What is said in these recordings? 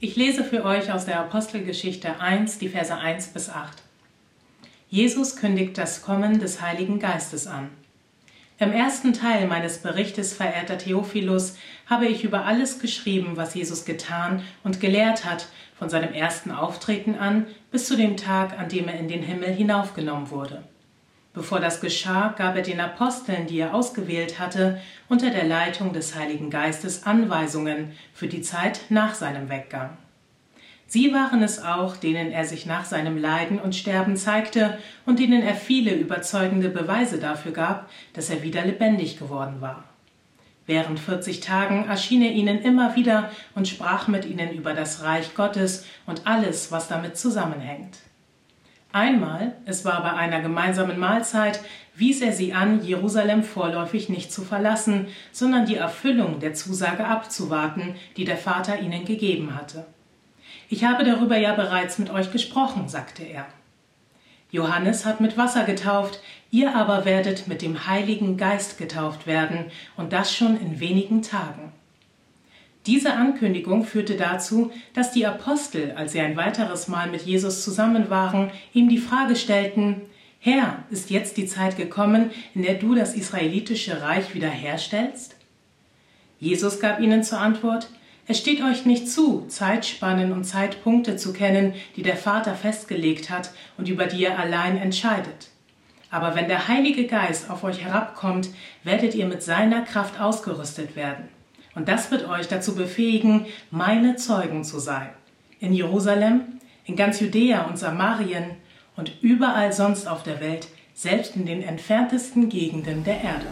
Ich lese für euch aus der Apostelgeschichte 1, die Verse 1 bis 8. Jesus kündigt das Kommen des Heiligen Geistes an. Im ersten Teil meines Berichtes, verehrter Theophilus, habe ich über alles geschrieben, was Jesus getan und gelehrt hat, von seinem ersten Auftreten an bis zu dem Tag, an dem er in den Himmel hinaufgenommen wurde. Bevor das geschah, gab er den Aposteln, die er ausgewählt hatte, unter der Leitung des Heiligen Geistes Anweisungen für die Zeit nach seinem Weggang. Sie waren es auch, denen er sich nach seinem Leiden und Sterben zeigte und denen er viele überzeugende Beweise dafür gab, dass er wieder lebendig geworden war. Während vierzig Tagen erschien er ihnen immer wieder und sprach mit ihnen über das Reich Gottes und alles, was damit zusammenhängt. Einmal, es war bei einer gemeinsamen Mahlzeit, wies er sie an, Jerusalem vorläufig nicht zu verlassen, sondern die Erfüllung der Zusage abzuwarten, die der Vater ihnen gegeben hatte. Ich habe darüber ja bereits mit euch gesprochen, sagte er. Johannes hat mit Wasser getauft, ihr aber werdet mit dem Heiligen Geist getauft werden, und das schon in wenigen Tagen. Diese Ankündigung führte dazu, dass die Apostel, als sie ein weiteres Mal mit Jesus zusammen waren, ihm die Frage stellten, Herr, ist jetzt die Zeit gekommen, in der du das israelitische Reich wiederherstellst? Jesus gab ihnen zur Antwort, es steht euch nicht zu, Zeitspannen und Zeitpunkte zu kennen, die der Vater festgelegt hat und über die er allein entscheidet. Aber wenn der Heilige Geist auf euch herabkommt, werdet ihr mit seiner Kraft ausgerüstet werden. Und das wird euch dazu befähigen, meine Zeugen zu sein. In Jerusalem, in ganz Judäa und Samarien und überall sonst auf der Welt, selbst in den entferntesten Gegenden der Erde.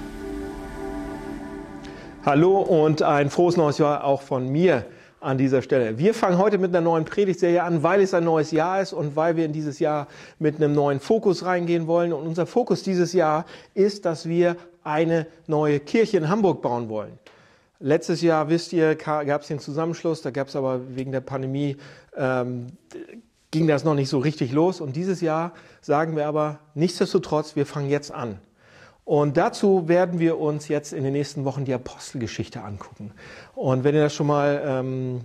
Hallo und ein frohes neues Jahr auch von mir an dieser Stelle. Wir fangen heute mit einer neuen Predigtserie an, weil es ein neues Jahr ist und weil wir in dieses Jahr mit einem neuen Fokus reingehen wollen. Und unser Fokus dieses Jahr ist, dass wir eine neue Kirche in Hamburg bauen wollen. Letztes Jahr, wisst ihr, gab es den Zusammenschluss, da gab es aber wegen der Pandemie, ähm, ging das noch nicht so richtig los. Und dieses Jahr sagen wir aber, nichtsdestotrotz, wir fangen jetzt an. Und dazu werden wir uns jetzt in den nächsten Wochen die Apostelgeschichte angucken. Und wenn ihr das schon mal ähm,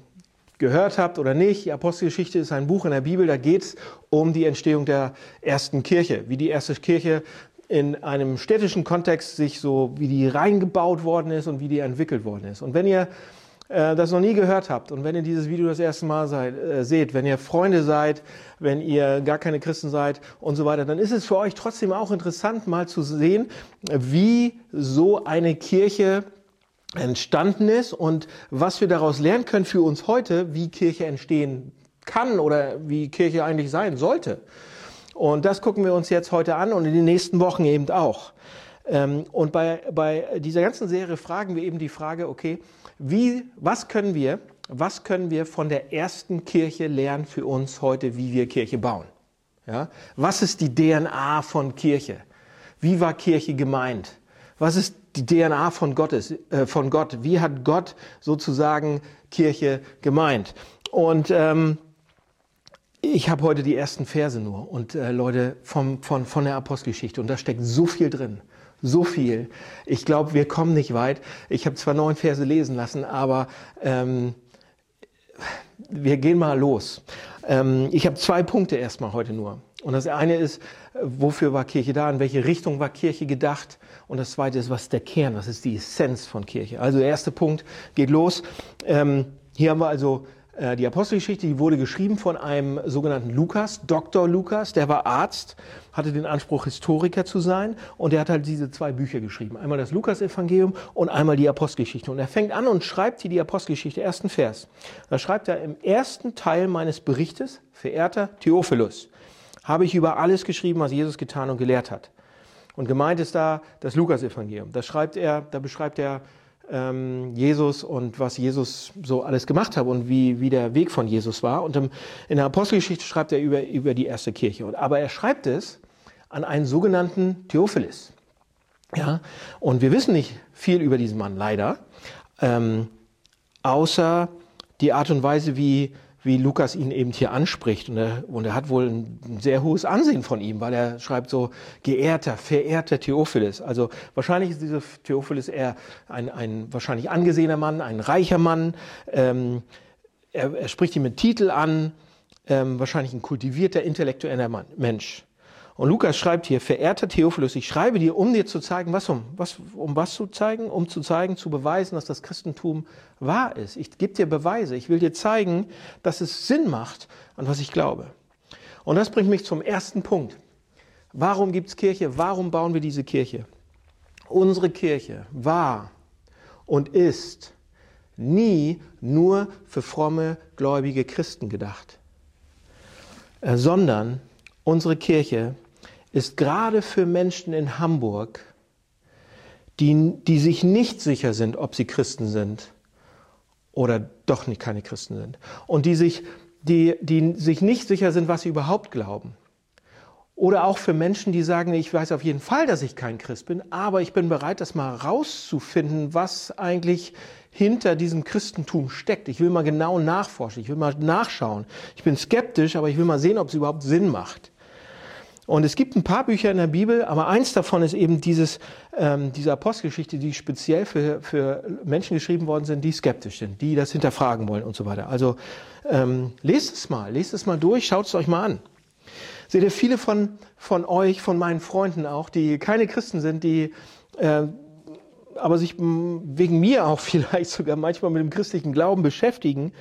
gehört habt oder nicht, die Apostelgeschichte ist ein Buch in der Bibel, da geht es um die Entstehung der ersten Kirche, wie die erste Kirche in einem städtischen Kontext sich so, wie die reingebaut worden ist und wie die entwickelt worden ist. Und wenn ihr äh, das noch nie gehört habt und wenn ihr dieses Video das erste Mal seid, äh, seht, wenn ihr Freunde seid, wenn ihr gar keine Christen seid und so weiter, dann ist es für euch trotzdem auch interessant, mal zu sehen, wie so eine Kirche entstanden ist und was wir daraus lernen können für uns heute, wie Kirche entstehen kann oder wie Kirche eigentlich sein sollte. Und das gucken wir uns jetzt heute an und in den nächsten Wochen eben auch. Ähm, und bei, bei dieser ganzen Serie fragen wir eben die Frage, okay, wie, was können wir, was können wir von der ersten Kirche lernen für uns heute, wie wir Kirche bauen? Ja? Was ist die DNA von Kirche? Wie war Kirche gemeint? Was ist die DNA von, Gottes, äh, von Gott? Wie hat Gott sozusagen Kirche gemeint? Und ähm, ich habe heute die ersten Verse nur und äh, Leute vom, von, von der Apostelgeschichte und da steckt so viel drin. So viel. Ich glaube, wir kommen nicht weit. Ich habe zwar neun Verse lesen lassen, aber ähm, wir gehen mal los. Ähm, ich habe zwei Punkte erstmal heute nur. Und das eine ist, wofür war Kirche da? In welche Richtung war Kirche gedacht? Und das zweite ist, was ist der Kern? Was ist die Essenz von Kirche? Also der erste Punkt geht los. Ähm, hier haben wir also die Apostelgeschichte, die wurde geschrieben von einem sogenannten Lukas, Dr. Lukas, der war Arzt, hatte den Anspruch, Historiker zu sein und er hat halt diese zwei Bücher geschrieben. Einmal das Lukas-Evangelium und einmal die Apostelgeschichte. Und er fängt an und schreibt hier die Apostelgeschichte, ersten Vers. Da schreibt er im ersten Teil meines Berichtes, verehrter Theophilus, habe ich über alles geschrieben, was Jesus getan und gelehrt hat. Und gemeint ist da das Lukas-Evangelium. Da schreibt er, da beschreibt er ähm, Jesus und was Jesus so alles gemacht hat und wie, wie der Weg von Jesus war. Und im, in der Apostelgeschichte schreibt er über, über die erste Kirche. Und, aber er schreibt es an einen sogenannten Theophilus. Ja? Und wir wissen nicht viel über diesen Mann, leider, ähm, außer die Art und Weise, wie wie Lukas ihn eben hier anspricht. Und er, und er hat wohl ein sehr hohes Ansehen von ihm, weil er schreibt so, geehrter, verehrter Theophilus. Also wahrscheinlich ist dieser Theophilus eher ein, ein wahrscheinlich angesehener Mann, ein reicher Mann. Ähm, er, er spricht ihn mit Titel an, ähm, wahrscheinlich ein kultivierter, intellektueller Mann, Mensch. Und Lukas schreibt hier, verehrter Theophilus, ich schreibe dir, um dir zu zeigen, was um, was, um was zu zeigen? Um zu zeigen, zu beweisen, dass das Christentum wahr ist. Ich gebe dir Beweise. Ich will dir zeigen, dass es Sinn macht, an was ich glaube. Und das bringt mich zum ersten Punkt. Warum gibt es Kirche? Warum bauen wir diese Kirche? Unsere Kirche war und ist nie nur für fromme, gläubige Christen gedacht, äh, sondern unsere Kirche ist gerade für Menschen in Hamburg, die, die sich nicht sicher sind, ob sie Christen sind oder doch nicht keine Christen sind. Und die sich, die, die sich nicht sicher sind, was sie überhaupt glauben. Oder auch für Menschen, die sagen, ich weiß auf jeden Fall, dass ich kein Christ bin, aber ich bin bereit, das mal rauszufinden, was eigentlich hinter diesem Christentum steckt. Ich will mal genau nachforschen, ich will mal nachschauen. Ich bin skeptisch, aber ich will mal sehen, ob es überhaupt Sinn macht. Und es gibt ein paar Bücher in der Bibel, aber eins davon ist eben dieses, ähm, diese Apostelgeschichte, die speziell für, für Menschen geschrieben worden sind, die skeptisch sind, die das hinterfragen wollen und so weiter. Also ähm, lest es mal, lest es mal durch, schaut es euch mal an. Seht ihr, viele von, von euch, von meinen Freunden auch, die keine Christen sind, die äh, aber sich wegen mir auch vielleicht sogar manchmal mit dem christlichen Glauben beschäftigen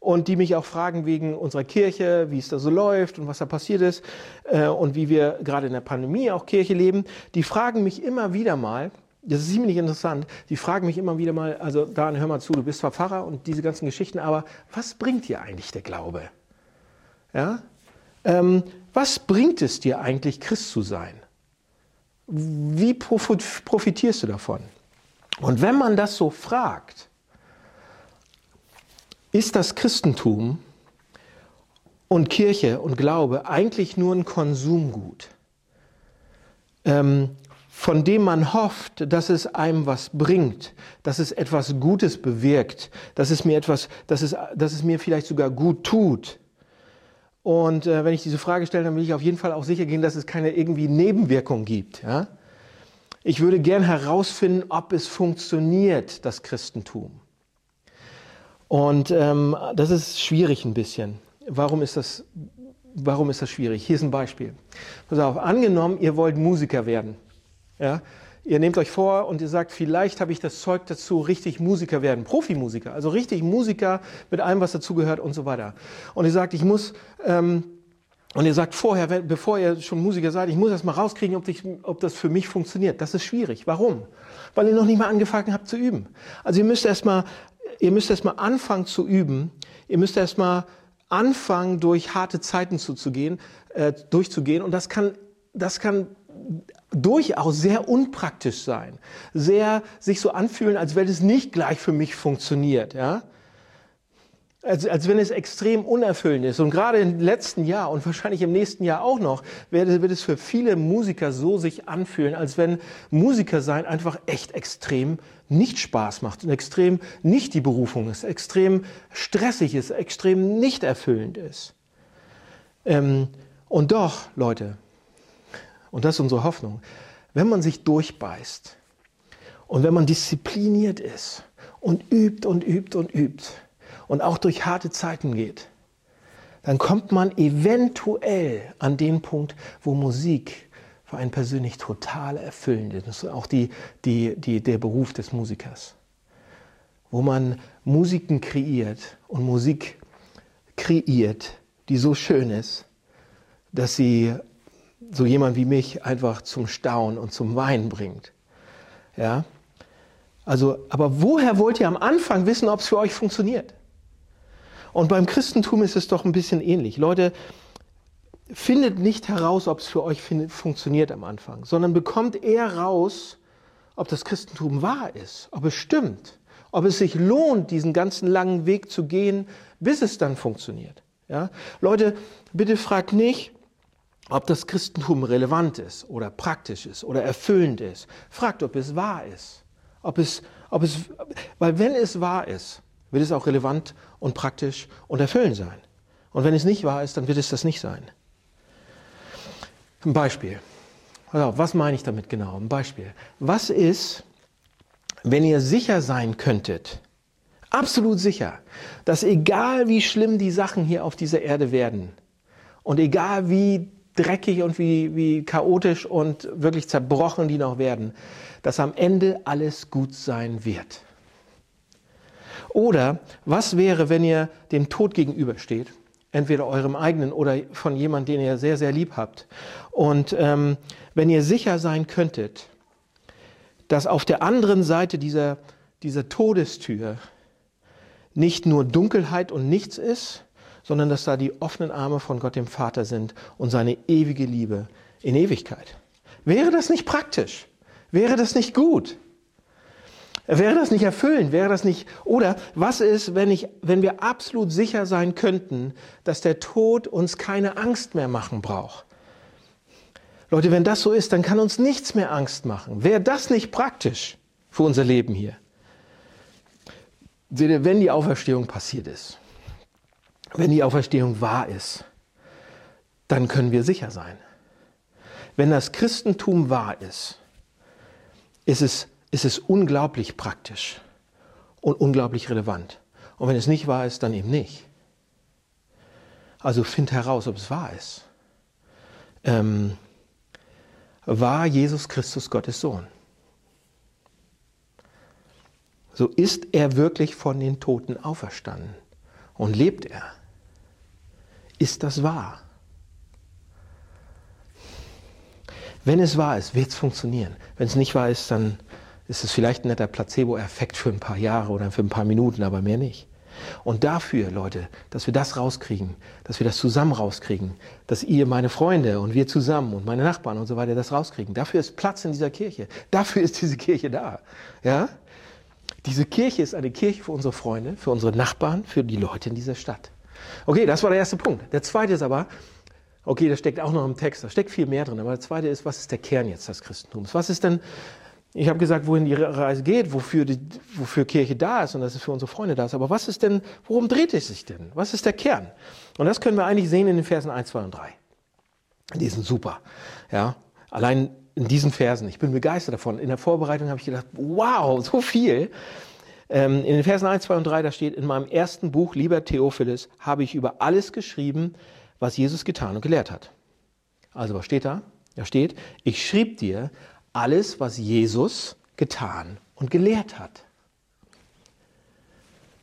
und die mich auch fragen wegen unserer Kirche, wie es da so läuft und was da passiert ist äh, und wie wir gerade in der Pandemie auch Kirche leben, die fragen mich immer wieder mal, das ist ziemlich interessant, die fragen mich immer wieder mal, also Dan, hör mal zu, du bist zwar Pfarrer und diese ganzen Geschichten, aber was bringt dir eigentlich der Glaube? Ja? Ähm, was bringt es dir eigentlich, Christ zu sein? Wie profitierst du davon? Und wenn man das so fragt, ist das Christentum und Kirche und Glaube eigentlich nur ein Konsumgut, ähm, von dem man hofft, dass es einem was bringt, dass es etwas Gutes bewirkt, dass es mir etwas, dass es, dass es mir vielleicht sogar gut tut. Und äh, wenn ich diese Frage stelle, dann will ich auf jeden Fall auch sicher gehen, dass es keine irgendwie Nebenwirkung gibt. Ja? Ich würde gern herausfinden, ob es funktioniert, das Christentum. Und ähm, das ist schwierig ein bisschen. Warum ist das, warum ist das schwierig? Hier ist ein Beispiel. Pass auf, angenommen, ihr wollt Musiker werden. Ja? Ihr nehmt euch vor und ihr sagt, vielleicht habe ich das Zeug dazu, richtig Musiker werden, Profimusiker, also richtig Musiker mit allem, was dazugehört und so weiter. Und ihr sagt, ich muss, ähm, und ihr sagt vorher, bevor ihr schon Musiker seid, ich muss erst mal rauskriegen, ob, ich, ob das für mich funktioniert. Das ist schwierig. Warum? Weil ihr noch nicht mal angefangen habt zu üben. Also ihr müsst erst mal ihr müsst erstmal anfangen zu üben. Ihr müsst erstmal anfangen, durch harte Zeiten zuzugehen, äh, durchzugehen. Und das kann, das kann durchaus sehr unpraktisch sein. Sehr sich so anfühlen, als wenn es nicht gleich für mich funktioniert, ja. Als, als wenn es extrem unerfüllend ist. Und gerade im letzten Jahr und wahrscheinlich im nächsten Jahr auch noch, wird, wird es für viele Musiker so sich anfühlen, als wenn Musiker sein einfach echt extrem nicht Spaß macht und extrem nicht die Berufung ist, extrem stressig ist, extrem nicht erfüllend ist. Ähm, und doch, Leute, und das ist unsere Hoffnung, wenn man sich durchbeißt und wenn man diszipliniert ist und übt und übt und übt und auch durch harte Zeiten geht, dann kommt man eventuell an den Punkt, wo Musik für einen persönlich total erfüllend. Das ist auch die, die, die, der Beruf des Musikers. Wo man Musiken kreiert und Musik kreiert, die so schön ist, dass sie so jemand wie mich einfach zum Staunen und zum Weinen bringt. Ja? Also, aber woher wollt ihr am Anfang wissen, ob es für euch funktioniert? Und beim Christentum ist es doch ein bisschen ähnlich. Leute, findet nicht heraus, ob es für euch funktioniert am Anfang, sondern bekommt eher raus, ob das Christentum wahr ist, ob es stimmt, ob es sich lohnt, diesen ganzen langen Weg zu gehen, bis es dann funktioniert. Ja? Leute, bitte fragt nicht, ob das Christentum relevant ist oder praktisch ist oder erfüllend ist. Fragt, ob es wahr ist. Ob es, ob es, weil wenn es wahr ist, wird es auch relevant und praktisch und erfüllend sein. Und wenn es nicht wahr ist, dann wird es das nicht sein. Ein Beispiel. Also, was meine ich damit genau? Ein Beispiel. Was ist, wenn ihr sicher sein könntet, absolut sicher, dass egal wie schlimm die Sachen hier auf dieser Erde werden und egal wie dreckig und wie, wie chaotisch und wirklich zerbrochen die noch werden, dass am Ende alles gut sein wird. Oder was wäre, wenn ihr dem Tod gegenübersteht, entweder eurem eigenen oder von jemandem, den ihr sehr, sehr lieb habt, und ähm, wenn ihr sicher sein könntet, dass auf der anderen Seite dieser, dieser Todestür nicht nur Dunkelheit und nichts ist, sondern dass da die offenen Arme von Gott dem Vater sind und seine ewige Liebe in Ewigkeit. Wäre das nicht praktisch? Wäre das nicht gut? Wäre das nicht erfüllend? Wäre das nicht, oder was ist, wenn ich, wenn wir absolut sicher sein könnten, dass der Tod uns keine Angst mehr machen braucht? Leute, wenn das so ist, dann kann uns nichts mehr Angst machen. Wäre das nicht praktisch für unser Leben hier? Wenn die Auferstehung passiert ist, wenn die Auferstehung wahr ist, dann können wir sicher sein. Wenn das Christentum wahr ist, ist es, ist es unglaublich praktisch und unglaublich relevant. Und wenn es nicht wahr ist, dann eben nicht. Also find heraus, ob es wahr ist. Ähm, war Jesus Christus Gottes Sohn? So ist er wirklich von den Toten auferstanden und lebt er. Ist das wahr? Wenn es wahr ist, wird es funktionieren. Wenn es nicht wahr ist, dann ist es vielleicht ein netter Placebo-Effekt für ein paar Jahre oder für ein paar Minuten, aber mehr nicht. Und dafür, Leute, dass wir das rauskriegen, dass wir das zusammen rauskriegen, dass ihr, meine Freunde und wir zusammen und meine Nachbarn und so weiter das rauskriegen, dafür ist Platz in dieser Kirche. Dafür ist diese Kirche da. Ja? Diese Kirche ist eine Kirche für unsere Freunde, für unsere Nachbarn, für die Leute in dieser Stadt. Okay, das war der erste Punkt. Der zweite ist aber, Okay, das steckt auch noch im Text, da steckt viel mehr drin. Aber der zweite ist, was ist der Kern jetzt des Christentums? Was ist denn, ich habe gesagt, wohin die Reise geht, wofür, die, wofür Kirche da ist und dass es für unsere Freunde da ist. Aber was ist denn, worum dreht es sich denn? Was ist der Kern? Und das können wir eigentlich sehen in den Versen 1, 2 und 3. Die sind super. Ja, allein in diesen Versen. Ich bin begeistert davon. In der Vorbereitung habe ich gedacht, wow, so viel. Ähm, in den Versen 1, 2 und 3, da steht, in meinem ersten Buch, lieber Theophilus, habe ich über alles geschrieben, was Jesus getan und gelehrt hat. Also was steht da? Da steht, ich schrieb dir alles, was Jesus getan und gelehrt hat.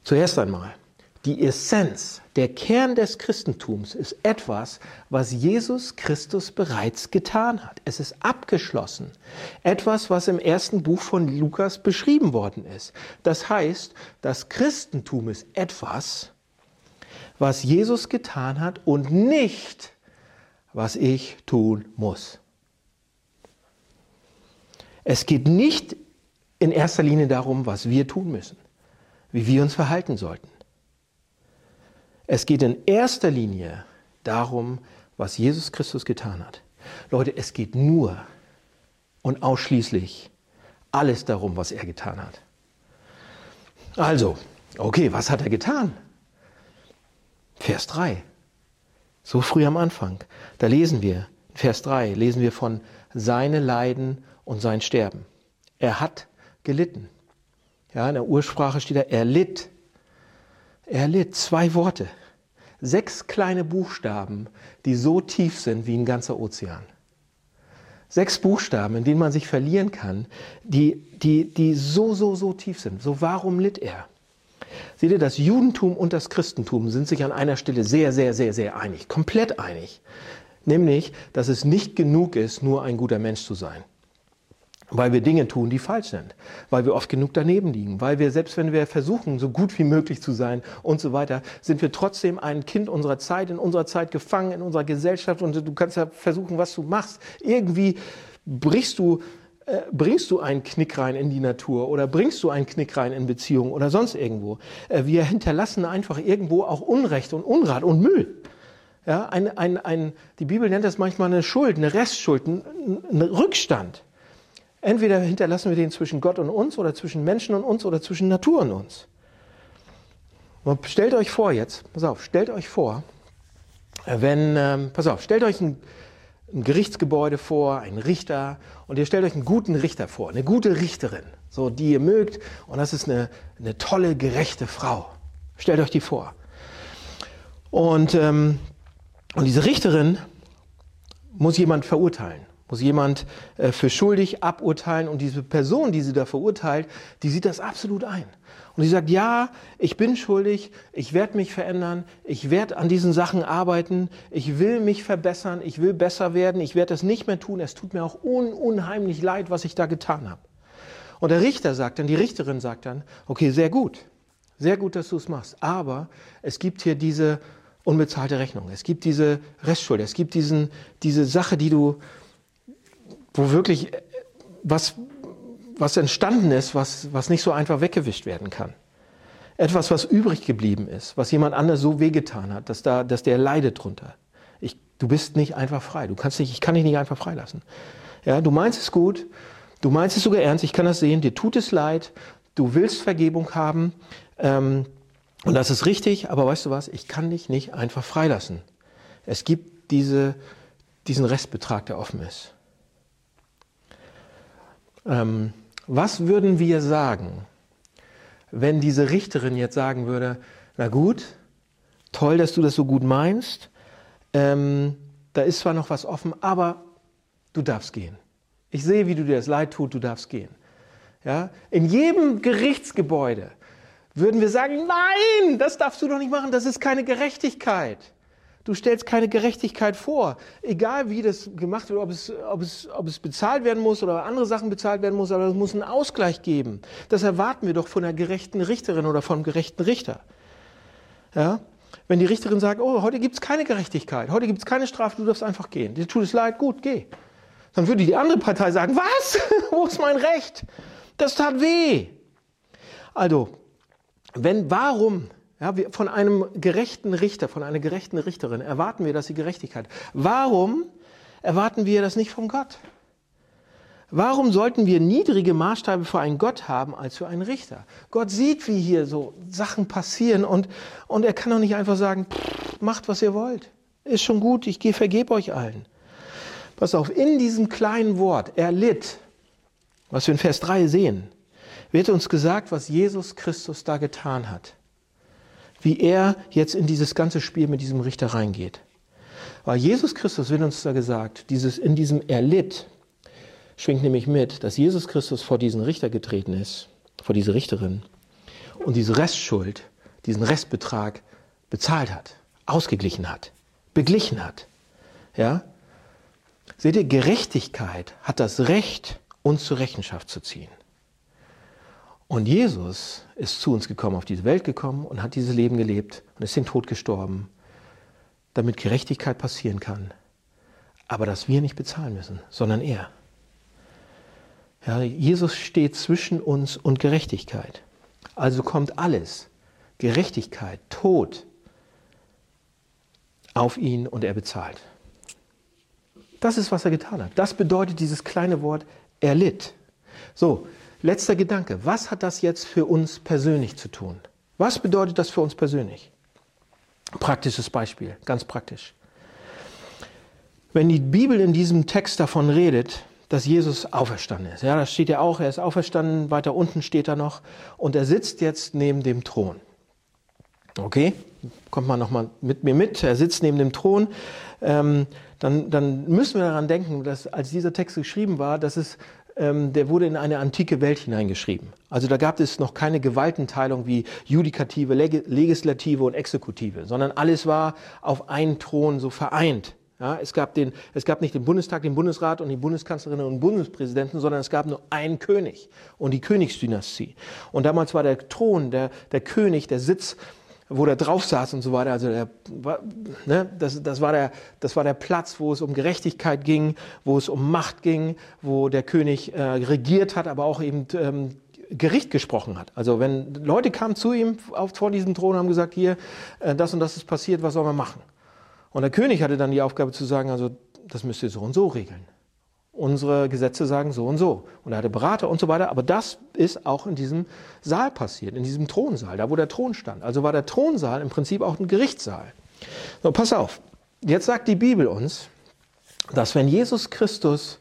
Zuerst einmal, die Essenz, der Kern des Christentums ist etwas, was Jesus Christus bereits getan hat. Es ist abgeschlossen. Etwas, was im ersten Buch von Lukas beschrieben worden ist. Das heißt, das Christentum ist etwas, was Jesus getan hat und nicht, was ich tun muss. Es geht nicht in erster Linie darum, was wir tun müssen, wie wir uns verhalten sollten. Es geht in erster Linie darum, was Jesus Christus getan hat. Leute, es geht nur und ausschließlich alles darum, was er getan hat. Also, okay, was hat er getan? Vers 3. So früh am Anfang. Da lesen wir, Vers 3, lesen wir von seine Leiden und sein Sterben. Er hat gelitten. Ja, in der Ursprache steht da, er litt. Er litt. Zwei Worte. Sechs kleine Buchstaben, die so tief sind wie ein ganzer Ozean. Sechs Buchstaben, in denen man sich verlieren kann, die, die, die so, so, so tief sind. So, warum litt er? Seht ihr, das Judentum und das Christentum sind sich an einer Stelle sehr, sehr, sehr, sehr einig, komplett einig. Nämlich, dass es nicht genug ist, nur ein guter Mensch zu sein. Weil wir Dinge tun, die falsch sind. Weil wir oft genug daneben liegen. Weil wir, selbst wenn wir versuchen, so gut wie möglich zu sein und so weiter, sind wir trotzdem ein Kind unserer Zeit, in unserer Zeit gefangen, in unserer Gesellschaft. Und du kannst ja versuchen, was du machst. Irgendwie brichst du äh, bringst du einen Knick rein in die Natur oder bringst du einen Knick rein in Beziehungen oder sonst irgendwo. Äh, wir hinterlassen einfach irgendwo auch Unrecht und Unrat und Müll. Ja, ein, ein, ein, die Bibel nennt das manchmal eine Schuld, eine Restschuld, ein, ein Rückstand. Entweder hinterlassen wir den zwischen Gott und uns oder zwischen Menschen und uns oder zwischen Natur und uns. Und stellt euch vor jetzt, pass auf, stellt euch vor, wenn, ähm, pass auf, stellt euch ein, ein Gerichtsgebäude vor, einen Richter und ihr stellt euch einen guten Richter vor, eine gute Richterin, so die ihr mögt und das ist eine, eine tolle, gerechte Frau. Stellt euch die vor. Und, ähm, und diese Richterin muss jemand verurteilen, muss jemand äh, für schuldig aburteilen und diese Person, die sie da verurteilt, die sieht das absolut ein. Und sie sagt, ja, ich bin schuldig, ich werde mich verändern, ich werde an diesen Sachen arbeiten, ich will mich verbessern, ich will besser werden, ich werde das nicht mehr tun, es tut mir auch un unheimlich leid, was ich da getan habe. Und der Richter sagt dann, die Richterin sagt dann, okay, sehr gut, sehr gut, dass du es machst, aber es gibt hier diese unbezahlte Rechnung, es gibt diese Restschuld, es gibt diesen, diese Sache, die du, wo wirklich was was entstanden ist, was, was nicht so einfach weggewischt werden kann. Etwas, was übrig geblieben ist, was jemand anders so wehgetan hat, dass, da, dass der leidet drunter. Ich, du bist nicht einfach frei. Du kannst nicht, ich kann dich nicht einfach freilassen. Ja, du meinst es gut, du meinst es sogar ernst, ich kann das sehen, dir tut es leid, du willst Vergebung haben ähm, und das ist richtig, aber weißt du was, ich kann dich nicht einfach freilassen. Es gibt diese, diesen Restbetrag, der offen ist. Ähm, was würden wir sagen, wenn diese Richterin jetzt sagen würde, na gut, toll, dass du das so gut meinst, ähm, da ist zwar noch was offen, aber du darfst gehen. Ich sehe, wie du dir das leid tut, du darfst gehen. Ja? In jedem Gerichtsgebäude würden wir sagen, nein, das darfst du doch nicht machen, das ist keine Gerechtigkeit. Du stellst keine Gerechtigkeit vor. Egal wie das gemacht wird, ob es, ob, es, ob es bezahlt werden muss oder andere Sachen bezahlt werden muss, aber es muss einen Ausgleich geben. Das erwarten wir doch von einer gerechten Richterin oder vom gerechten Richter. Ja? Wenn die Richterin sagt, oh, heute gibt es keine Gerechtigkeit, heute gibt es keine Strafe, du darfst einfach gehen. Dir tut es leid, gut, geh. Dann würde die andere Partei sagen, was? Wo ist mein Recht? Das tat weh. Also, wenn, warum ja, von einem gerechten Richter, von einer gerechten Richterin erwarten wir, dass sie Gerechtigkeit. Warum erwarten wir das nicht von Gott? Warum sollten wir niedrige Maßstäbe für einen Gott haben als für einen Richter? Gott sieht, wie hier so Sachen passieren und, und er kann doch nicht einfach sagen, macht, was ihr wollt. Ist schon gut, ich gehe, vergebe euch allen. Pass auf, in diesem kleinen Wort, er litt, was wir in Vers 3 sehen, wird uns gesagt, was Jesus Christus da getan hat wie er jetzt in dieses ganze Spiel mit diesem Richter reingeht. Weil Jesus Christus wird uns da gesagt, dieses in diesem Erlitt schwingt nämlich mit, dass Jesus Christus vor diesen Richter getreten ist, vor diese Richterin und diese Restschuld, diesen Restbetrag bezahlt hat, ausgeglichen hat, beglichen hat. Ja? Seht ihr, Gerechtigkeit hat das Recht, uns zur Rechenschaft zu ziehen. Und Jesus ist zu uns gekommen, auf diese Welt gekommen und hat dieses Leben gelebt und ist den Tod gestorben, damit Gerechtigkeit passieren kann. Aber dass wir nicht bezahlen müssen, sondern er. Ja, Jesus steht zwischen uns und Gerechtigkeit. Also kommt alles, Gerechtigkeit, Tod, auf ihn und er bezahlt. Das ist, was er getan hat. Das bedeutet dieses kleine Wort, er litt. So, Letzter Gedanke. Was hat das jetzt für uns persönlich zu tun? Was bedeutet das für uns persönlich? Praktisches Beispiel, ganz praktisch. Wenn die Bibel in diesem Text davon redet, dass Jesus auferstanden ist, ja, da steht ja auch, er ist auferstanden, weiter unten steht er noch, und er sitzt jetzt neben dem Thron. Okay, kommt man nochmal mit mir mit, er sitzt neben dem Thron. Ähm, dann, dann müssen wir daran denken, dass als dieser Text geschrieben war, dass es der wurde in eine antike Welt hineingeschrieben. Also da gab es noch keine Gewaltenteilung wie Judikative, Legislative und Exekutive, sondern alles war auf einen Thron so vereint. Ja, es, gab den, es gab nicht den Bundestag, den Bundesrat und die Bundeskanzlerinnen und Bundespräsidenten, sondern es gab nur einen König und die Königsdynastie. Und damals war der Thron, der, der König, der Sitz wo der drauf saß und so weiter. Also der, ne, das, das, war der, das war der Platz, wo es um Gerechtigkeit ging, wo es um Macht ging, wo der König äh, regiert hat, aber auch eben ähm, Gericht gesprochen hat. Also wenn Leute kamen zu ihm auf, vor diesem Thron und haben gesagt, hier, äh, das und das ist passiert, was soll man machen? Und der König hatte dann die Aufgabe zu sagen, also das müsst ihr so und so regeln unsere Gesetze sagen so und so. Und er hatte Berater und so weiter. Aber das ist auch in diesem Saal passiert, in diesem Thronsaal, da wo der Thron stand. Also war der Thronsaal im Prinzip auch ein Gerichtssaal. So, pass auf. Jetzt sagt die Bibel uns, dass wenn Jesus Christus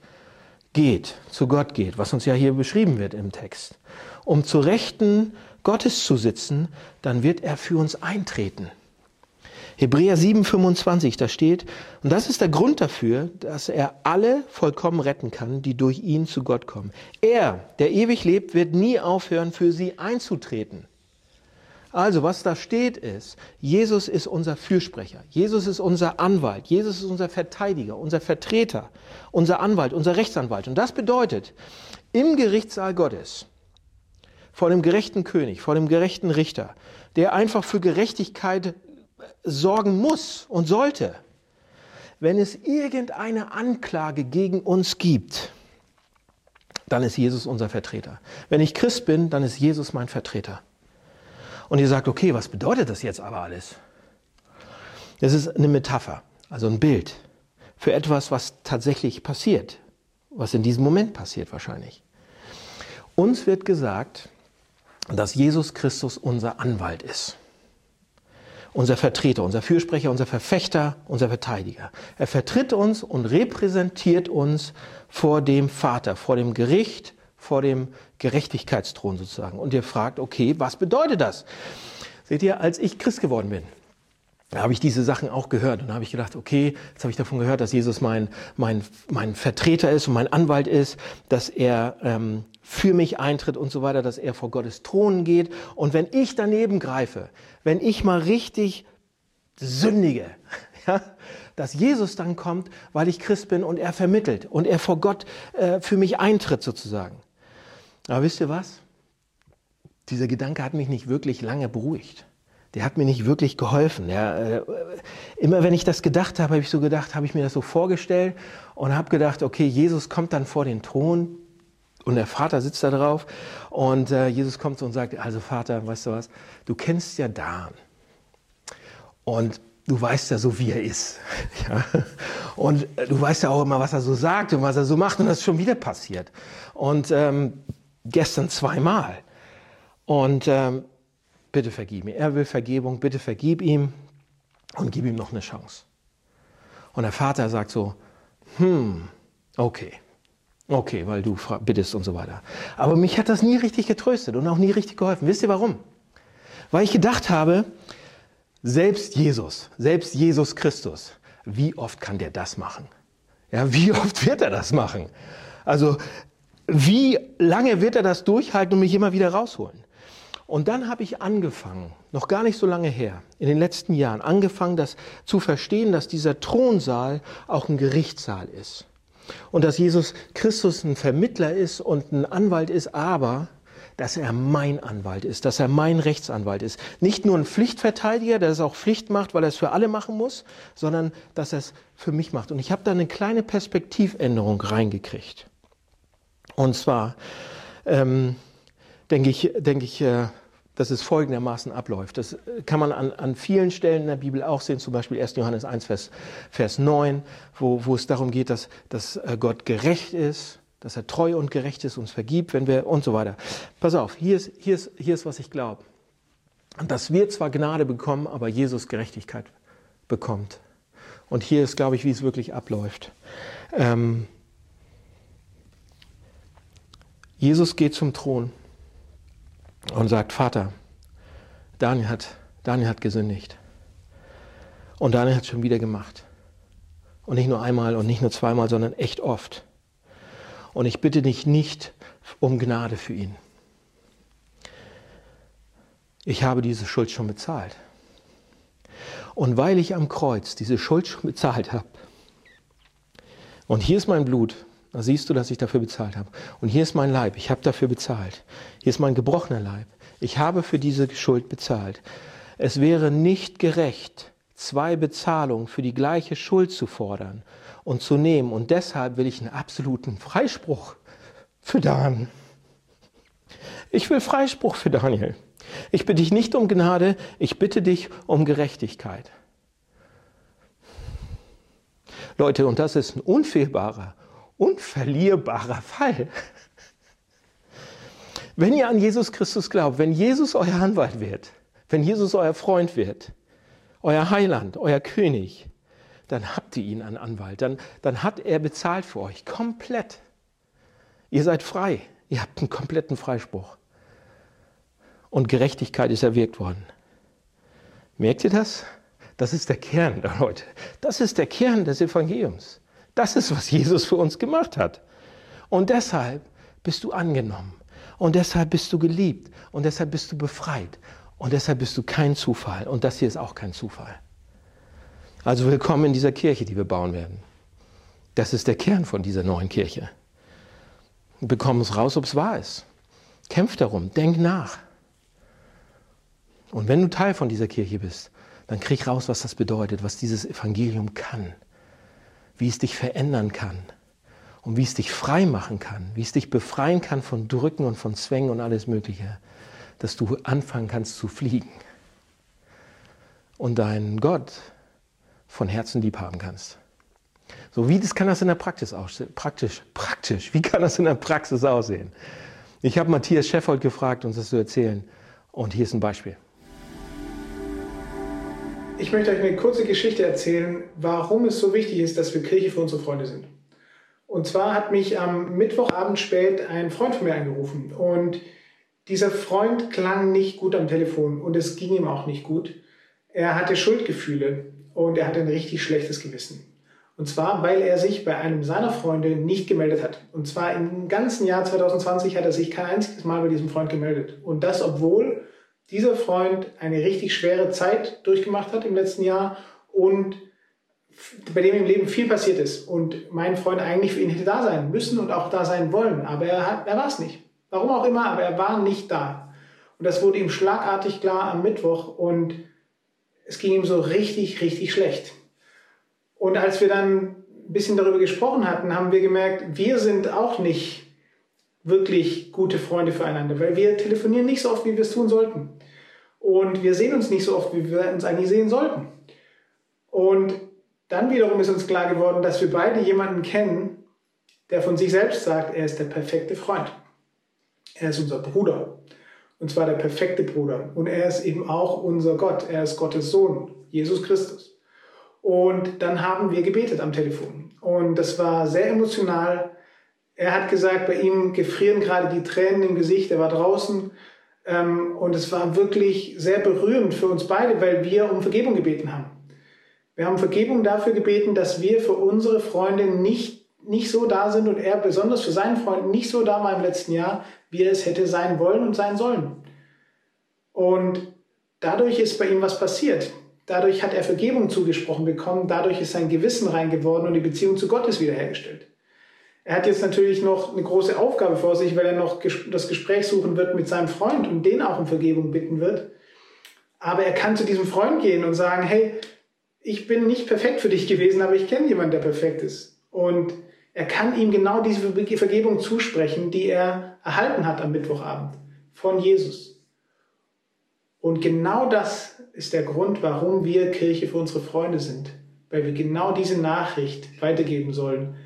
geht, zu Gott geht, was uns ja hier beschrieben wird im Text, um zu Rechten Gottes zu sitzen, dann wird er für uns eintreten. Hebräer 7:25, da steht, und das ist der Grund dafür, dass er alle vollkommen retten kann, die durch ihn zu Gott kommen. Er, der ewig lebt, wird nie aufhören, für sie einzutreten. Also, was da steht ist, Jesus ist unser Fürsprecher, Jesus ist unser Anwalt, Jesus ist unser Verteidiger, unser Vertreter, unser Anwalt, unser Rechtsanwalt. Und das bedeutet, im Gerichtssaal Gottes, vor dem gerechten König, vor dem gerechten Richter, der einfach für Gerechtigkeit sorgen muss und sollte, wenn es irgendeine Anklage gegen uns gibt, dann ist Jesus unser Vertreter. Wenn ich Christ bin, dann ist Jesus mein Vertreter. Und ihr sagt, okay, was bedeutet das jetzt aber alles? Das ist eine Metapher, also ein Bild für etwas, was tatsächlich passiert, was in diesem Moment passiert wahrscheinlich. Uns wird gesagt, dass Jesus Christus unser Anwalt ist unser Vertreter, unser Fürsprecher, unser Verfechter, unser Verteidiger. Er vertritt uns und repräsentiert uns vor dem Vater, vor dem Gericht, vor dem Gerechtigkeitsthron sozusagen. Und ihr fragt, okay, was bedeutet das? Seht ihr, als ich Christ geworden bin, da habe ich diese Sachen auch gehört und da habe ich gedacht, okay, jetzt habe ich davon gehört, dass Jesus mein, mein, mein Vertreter ist und mein Anwalt ist, dass er ähm, für mich eintritt und so weiter, dass er vor Gottes Thron geht. Und wenn ich daneben greife, wenn ich mal richtig sündige, ja, dass Jesus dann kommt, weil ich Christ bin und er vermittelt und er vor Gott äh, für mich eintritt sozusagen. Aber wisst ihr was? Dieser Gedanke hat mich nicht wirklich lange beruhigt. Der hat mir nicht wirklich geholfen. Ja, äh, immer wenn ich das gedacht habe, habe ich so gedacht, habe ich mir das so vorgestellt und habe gedacht, okay, Jesus kommt dann vor den Thron, und der Vater sitzt da drauf und äh, Jesus kommt so und sagt, also Vater, weißt du was, du kennst ja Dan und du weißt ja so, wie er ist. ja? Und äh, du weißt ja auch immer, was er so sagt und was er so macht und das ist schon wieder passiert. Und ähm, gestern zweimal. Und ähm, bitte vergib mir. Er will Vergebung, bitte vergib ihm und gib ihm noch eine Chance. Und der Vater sagt so, hm, okay. Okay, weil du bittest und so weiter. Aber mich hat das nie richtig getröstet und auch nie richtig geholfen. Wisst ihr warum? Weil ich gedacht habe, selbst Jesus, selbst Jesus Christus, wie oft kann der das machen? Ja, wie oft wird er das machen? Also, wie lange wird er das durchhalten und mich immer wieder rausholen? Und dann habe ich angefangen, noch gar nicht so lange her, in den letzten Jahren, angefangen, das zu verstehen, dass dieser Thronsaal auch ein Gerichtssaal ist. Und dass Jesus Christus ein Vermittler ist und ein Anwalt ist, aber dass er mein Anwalt ist, dass er mein Rechtsanwalt ist. Nicht nur ein Pflichtverteidiger, der es auch Pflicht macht, weil er es für alle machen muss, sondern dass er es für mich macht. Und ich habe da eine kleine Perspektivänderung reingekriegt. Und zwar ähm, denke ich, denke ich äh, dass es folgendermaßen abläuft. Das kann man an, an vielen Stellen in der Bibel auch sehen, zum Beispiel 1. Johannes 1, Vers, Vers 9, wo, wo es darum geht, dass, dass äh, Gott gerecht ist, dass er treu und gerecht ist, uns vergibt, wenn wir und so weiter. Pass auf, hier ist, hier ist, hier ist was ich glaube. Dass wir zwar Gnade bekommen, aber Jesus Gerechtigkeit bekommt. Und hier ist, glaube ich, wie es wirklich abläuft. Ähm, Jesus geht zum Thron und sagt, Vater, Daniel hat, Daniel hat gesündigt. Und Daniel hat es schon wieder gemacht. Und nicht nur einmal und nicht nur zweimal, sondern echt oft. Und ich bitte dich nicht um Gnade für ihn. Ich habe diese Schuld schon bezahlt. Und weil ich am Kreuz diese Schuld schon bezahlt habe, und hier ist mein Blut, da siehst du, dass ich dafür bezahlt habe. Und hier ist mein Leib, ich habe dafür bezahlt. Hier ist mein gebrochener Leib. Ich habe für diese Schuld bezahlt. Es wäre nicht gerecht, zwei Bezahlungen für die gleiche Schuld zu fordern und zu nehmen. Und deshalb will ich einen absoluten Freispruch für Dan. Ich will Freispruch für Daniel. Ich bitte dich nicht um Gnade, ich bitte dich um Gerechtigkeit. Leute, und das ist ein unfehlbarer unverlierbarer Fall. Wenn ihr an Jesus Christus glaubt, wenn Jesus euer Anwalt wird, wenn Jesus euer Freund wird, euer Heiland, euer König, dann habt ihr ihn einen Anwalt. Dann, dann hat er bezahlt für euch. Komplett. Ihr seid frei. Ihr habt einen kompletten Freispruch. Und Gerechtigkeit ist erwirkt worden. Merkt ihr das? Das ist der Kern der Leute. Das ist der Kern des Evangeliums. Das ist, was Jesus für uns gemacht hat. Und deshalb bist du angenommen. Und deshalb bist du geliebt. Und deshalb bist du befreit. Und deshalb bist du kein Zufall. Und das hier ist auch kein Zufall. Also willkommen in dieser Kirche, die wir bauen werden. Das ist der Kern von dieser neuen Kirche. Bekomm es raus, ob es wahr ist. Kämpf darum, denk nach. Und wenn du Teil von dieser Kirche bist, dann krieg raus, was das bedeutet, was dieses Evangelium kann, wie es dich verändern kann und wie es dich frei machen kann, wie es dich befreien kann von Drücken und von Zwängen und alles Mögliche, dass du anfangen kannst zu fliegen und deinen Gott von Herzen lieb haben kannst. So, wie das kann das in der Praxis aussehen? Praktisch, praktisch. Wie kann das in der Praxis aussehen? Ich habe Matthias Scheffold gefragt, uns das zu erzählen. Und hier ist ein Beispiel. Ich möchte euch eine kurze Geschichte erzählen, warum es so wichtig ist, dass wir Kirche für unsere Freunde sind. Und zwar hat mich am Mittwochabend spät ein Freund von mir angerufen und dieser Freund klang nicht gut am Telefon und es ging ihm auch nicht gut. Er hatte Schuldgefühle und er hatte ein richtig schlechtes Gewissen. Und zwar, weil er sich bei einem seiner Freunde nicht gemeldet hat. Und zwar im ganzen Jahr 2020 hat er sich kein einziges Mal bei diesem Freund gemeldet. Und das, obwohl dieser Freund eine richtig schwere Zeit durchgemacht hat im letzten Jahr und bei dem im Leben viel passiert ist und mein Freund eigentlich für ihn hätte da sein müssen und auch da sein wollen, aber er, er war es nicht. Warum auch immer, aber er war nicht da. Und das wurde ihm schlagartig klar am Mittwoch und es ging ihm so richtig, richtig schlecht. Und als wir dann ein bisschen darüber gesprochen hatten, haben wir gemerkt, wir sind auch nicht wirklich gute Freunde füreinander, weil wir telefonieren nicht so oft, wie wir es tun sollten. Und wir sehen uns nicht so oft, wie wir uns eigentlich sehen sollten. Und dann wiederum ist uns klar geworden, dass wir beide jemanden kennen, der von sich selbst sagt, er ist der perfekte Freund. Er ist unser Bruder. Und zwar der perfekte Bruder. Und er ist eben auch unser Gott. Er ist Gottes Sohn, Jesus Christus. Und dann haben wir gebetet am Telefon. Und das war sehr emotional. Er hat gesagt, bei ihm gefrieren gerade die Tränen im Gesicht. Er war draußen. Ähm, und es war wirklich sehr berührend für uns beide, weil wir um Vergebung gebeten haben. Wir haben Vergebung dafür gebeten, dass wir für unsere Freunde nicht, nicht so da sind und er besonders für seinen Freund nicht so da war im letzten Jahr, wie er es hätte sein wollen und sein sollen. Und dadurch ist bei ihm was passiert. Dadurch hat er Vergebung zugesprochen bekommen, dadurch ist sein Gewissen rein geworden und die Beziehung zu Gott ist wiederhergestellt. Er hat jetzt natürlich noch eine große Aufgabe vor sich, weil er noch das Gespräch suchen wird mit seinem Freund und den auch um Vergebung bitten wird. Aber er kann zu diesem Freund gehen und sagen, hey, ich bin nicht perfekt für dich gewesen, aber ich kenne jemanden, der perfekt ist. Und er kann ihm genau diese Vergebung zusprechen, die er erhalten hat am Mittwochabend von Jesus. Und genau das ist der Grund, warum wir Kirche für unsere Freunde sind, weil wir genau diese Nachricht weitergeben sollen.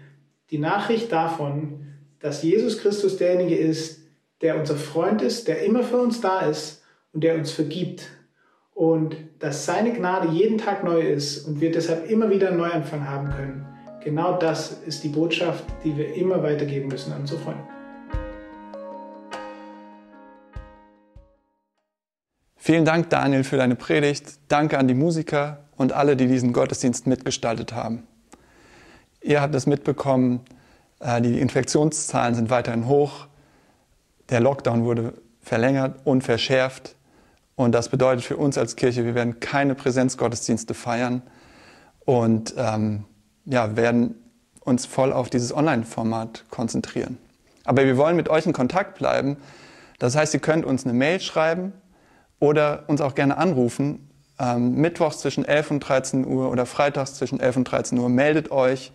Die Nachricht davon, dass Jesus Christus derjenige ist, der unser Freund ist, der immer für uns da ist und der uns vergibt. Und dass seine Gnade jeden Tag neu ist und wir deshalb immer wieder einen Neuanfang haben können. Genau das ist die Botschaft, die wir immer weitergeben müssen an unsere Freunde. Vielen Dank, Daniel, für deine Predigt. Danke an die Musiker und alle, die diesen Gottesdienst mitgestaltet haben. Ihr habt es mitbekommen, äh, die Infektionszahlen sind weiterhin hoch. Der Lockdown wurde verlängert und verschärft. Und das bedeutet für uns als Kirche, wir werden keine Präsenzgottesdienste feiern. Und ähm, ja, werden uns voll auf dieses Online-Format konzentrieren. Aber wir wollen mit euch in Kontakt bleiben. Das heißt, ihr könnt uns eine Mail schreiben oder uns auch gerne anrufen. Ähm, Mittwochs zwischen 11 und 13 Uhr oder freitags zwischen 11 und 13 Uhr. Meldet euch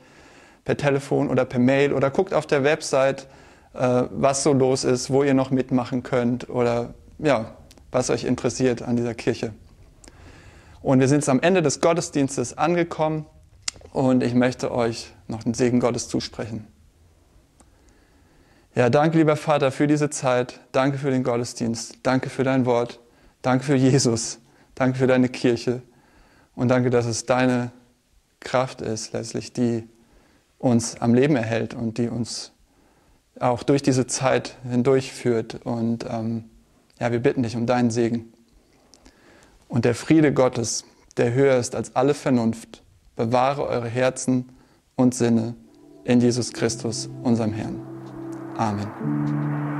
per Telefon oder per Mail oder guckt auf der Website, äh, was so los ist, wo ihr noch mitmachen könnt oder ja, was euch interessiert an dieser Kirche. Und wir sind jetzt am Ende des Gottesdienstes angekommen. Und ich möchte euch noch den Segen Gottes zusprechen. Ja, danke, lieber Vater, für diese Zeit. Danke für den Gottesdienst. Danke für dein Wort. Danke für Jesus. Danke für deine Kirche. Und danke, dass es deine Kraft ist, letztlich, die uns am Leben erhält und die uns auch durch diese Zeit hindurchführt. Und ähm, ja, wir bitten dich um deinen Segen. Und der Friede Gottes, der höher ist als alle Vernunft, bewahre eure Herzen und Sinne in Jesus Christus, unserem Herrn. Amen.